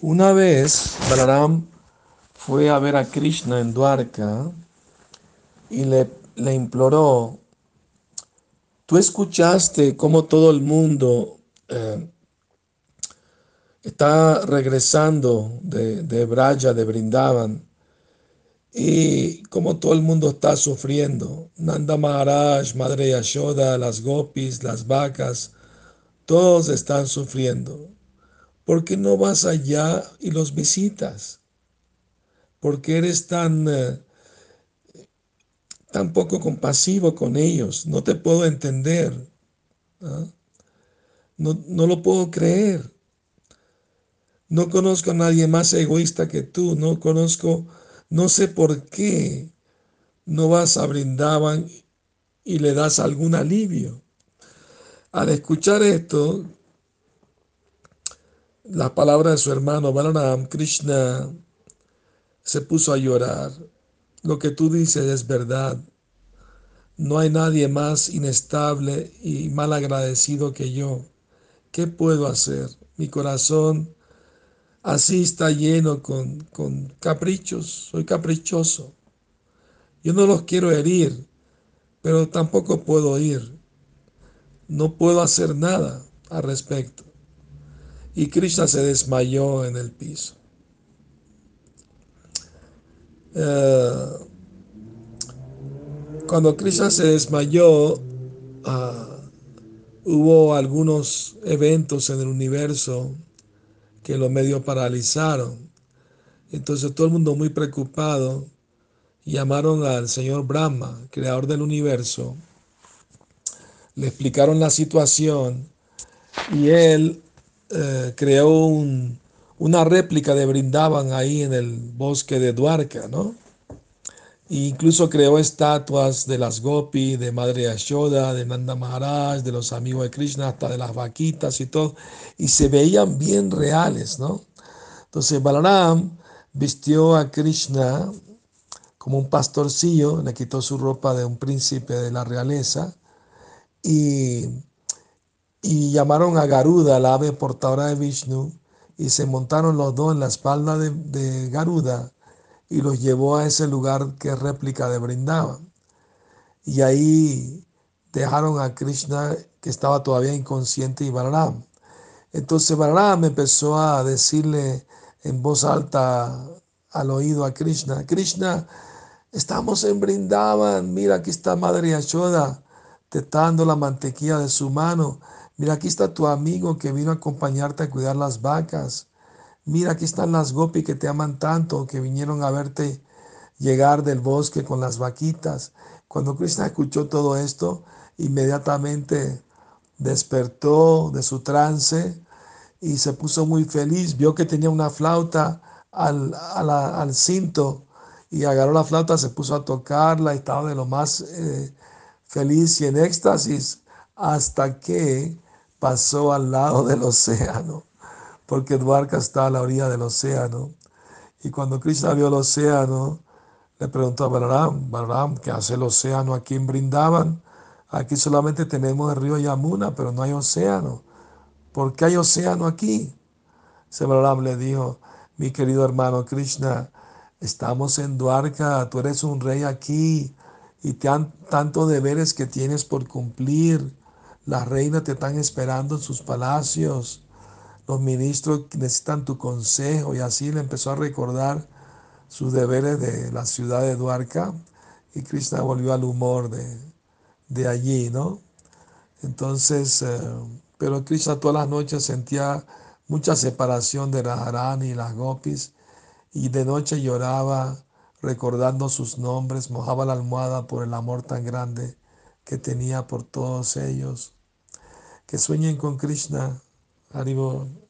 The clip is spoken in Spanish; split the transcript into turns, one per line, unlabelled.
Una vez Balaram fue a ver a Krishna en Dwarka y le, le imploró, tú escuchaste cómo todo el mundo eh, está regresando de, de Braya, de Brindavan, y como todo el mundo está sufriendo. Nanda Maharaj, Madre Yashoda, las gopis, las vacas, todos están sufriendo. ¿Por qué no vas allá y los visitas? ¿Por qué eres tan, eh, tan poco compasivo con ellos? No te puedo entender. ¿ah? No, no lo puedo creer. No conozco a nadie más egoísta que tú. No conozco, no sé por qué no vas a Brindaban y le das algún alivio. Al escuchar esto, las palabras de su hermano Balaram, Krishna se puso a llorar. Lo que tú dices es verdad. No hay nadie más inestable y mal agradecido que yo. ¿Qué puedo hacer? Mi corazón así está lleno con, con caprichos. Soy caprichoso. Yo no los quiero herir, pero tampoco puedo ir. No puedo hacer nada al respecto y Krishna se desmayó en el piso. Eh, cuando Krishna se desmayó, ah, hubo algunos eventos en el universo que lo medio paralizaron. Entonces todo el mundo muy preocupado llamaron al señor Brahma, creador del universo, le explicaron la situación y él eh, creó una réplica de Brindaban ahí en el bosque de Dwarka, ¿no? E incluso creó estatuas de las Gopi, de Madre Yashoda, de Nanda Maharaj, de los amigos de Krishna, hasta de las vaquitas y todo, y se veían bien reales, ¿no? Entonces Balaram vistió a Krishna como un pastorcillo, le quitó su ropa de un príncipe de la realeza y y llamaron a Garuda, la ave portadora de Vishnu, y se montaron los dos en la espalda de, Garuda y los llevó a ese lugar que es réplica de Brindavan. Y ahí dejaron a Krishna que estaba todavía inconsciente y Balaram. Entonces Balaram empezó a decirle en voz alta al oído a Krishna, Krishna, estamos en Brindavan, mira aquí está Madre Yashoda, te está dando la mantequilla de su mano Mira, aquí está tu amigo que vino a acompañarte a cuidar las vacas. Mira, aquí están las gopi que te aman tanto, que vinieron a verte llegar del bosque con las vaquitas. Cuando Krishna escuchó todo esto, inmediatamente despertó de su trance y se puso muy feliz. Vio que tenía una flauta al, cinto y agarró la flauta, se puso a tocarla y estaba de lo más eh, feliz y en éxtasis hasta que pasó al lado del océano, porque Dwarka está a la orilla del océano. Y cuando Krishna vio el océano, le preguntó a Balaram, Balaram, ¿qué hace el océano aquí en Brindavan? Aquí solamente tenemos el río Yamuna, pero no hay océano. ¿Por qué hay océano aquí? Se le dijo, mi querido hermano Krishna, estamos en Dwarka, tú eres un rey aquí y te han tanto deberes que tienes por cumplir. Las reinas te están esperando en sus palacios. Los ministros necesitan tu consejo. Y así le empezó a recordar sus deberes de la ciudad de Duarca. Y Krishna volvió al humor de, de allí, ¿no? Entonces, eh, pero Krishna todas las noches sentía mucha separación de Radharani y las gopis. Y de noche lloraba recordando sus nombres, mojaba la almohada por el amor tan grande que tenía por todos ellos que sueñen con Krishna. Haribol.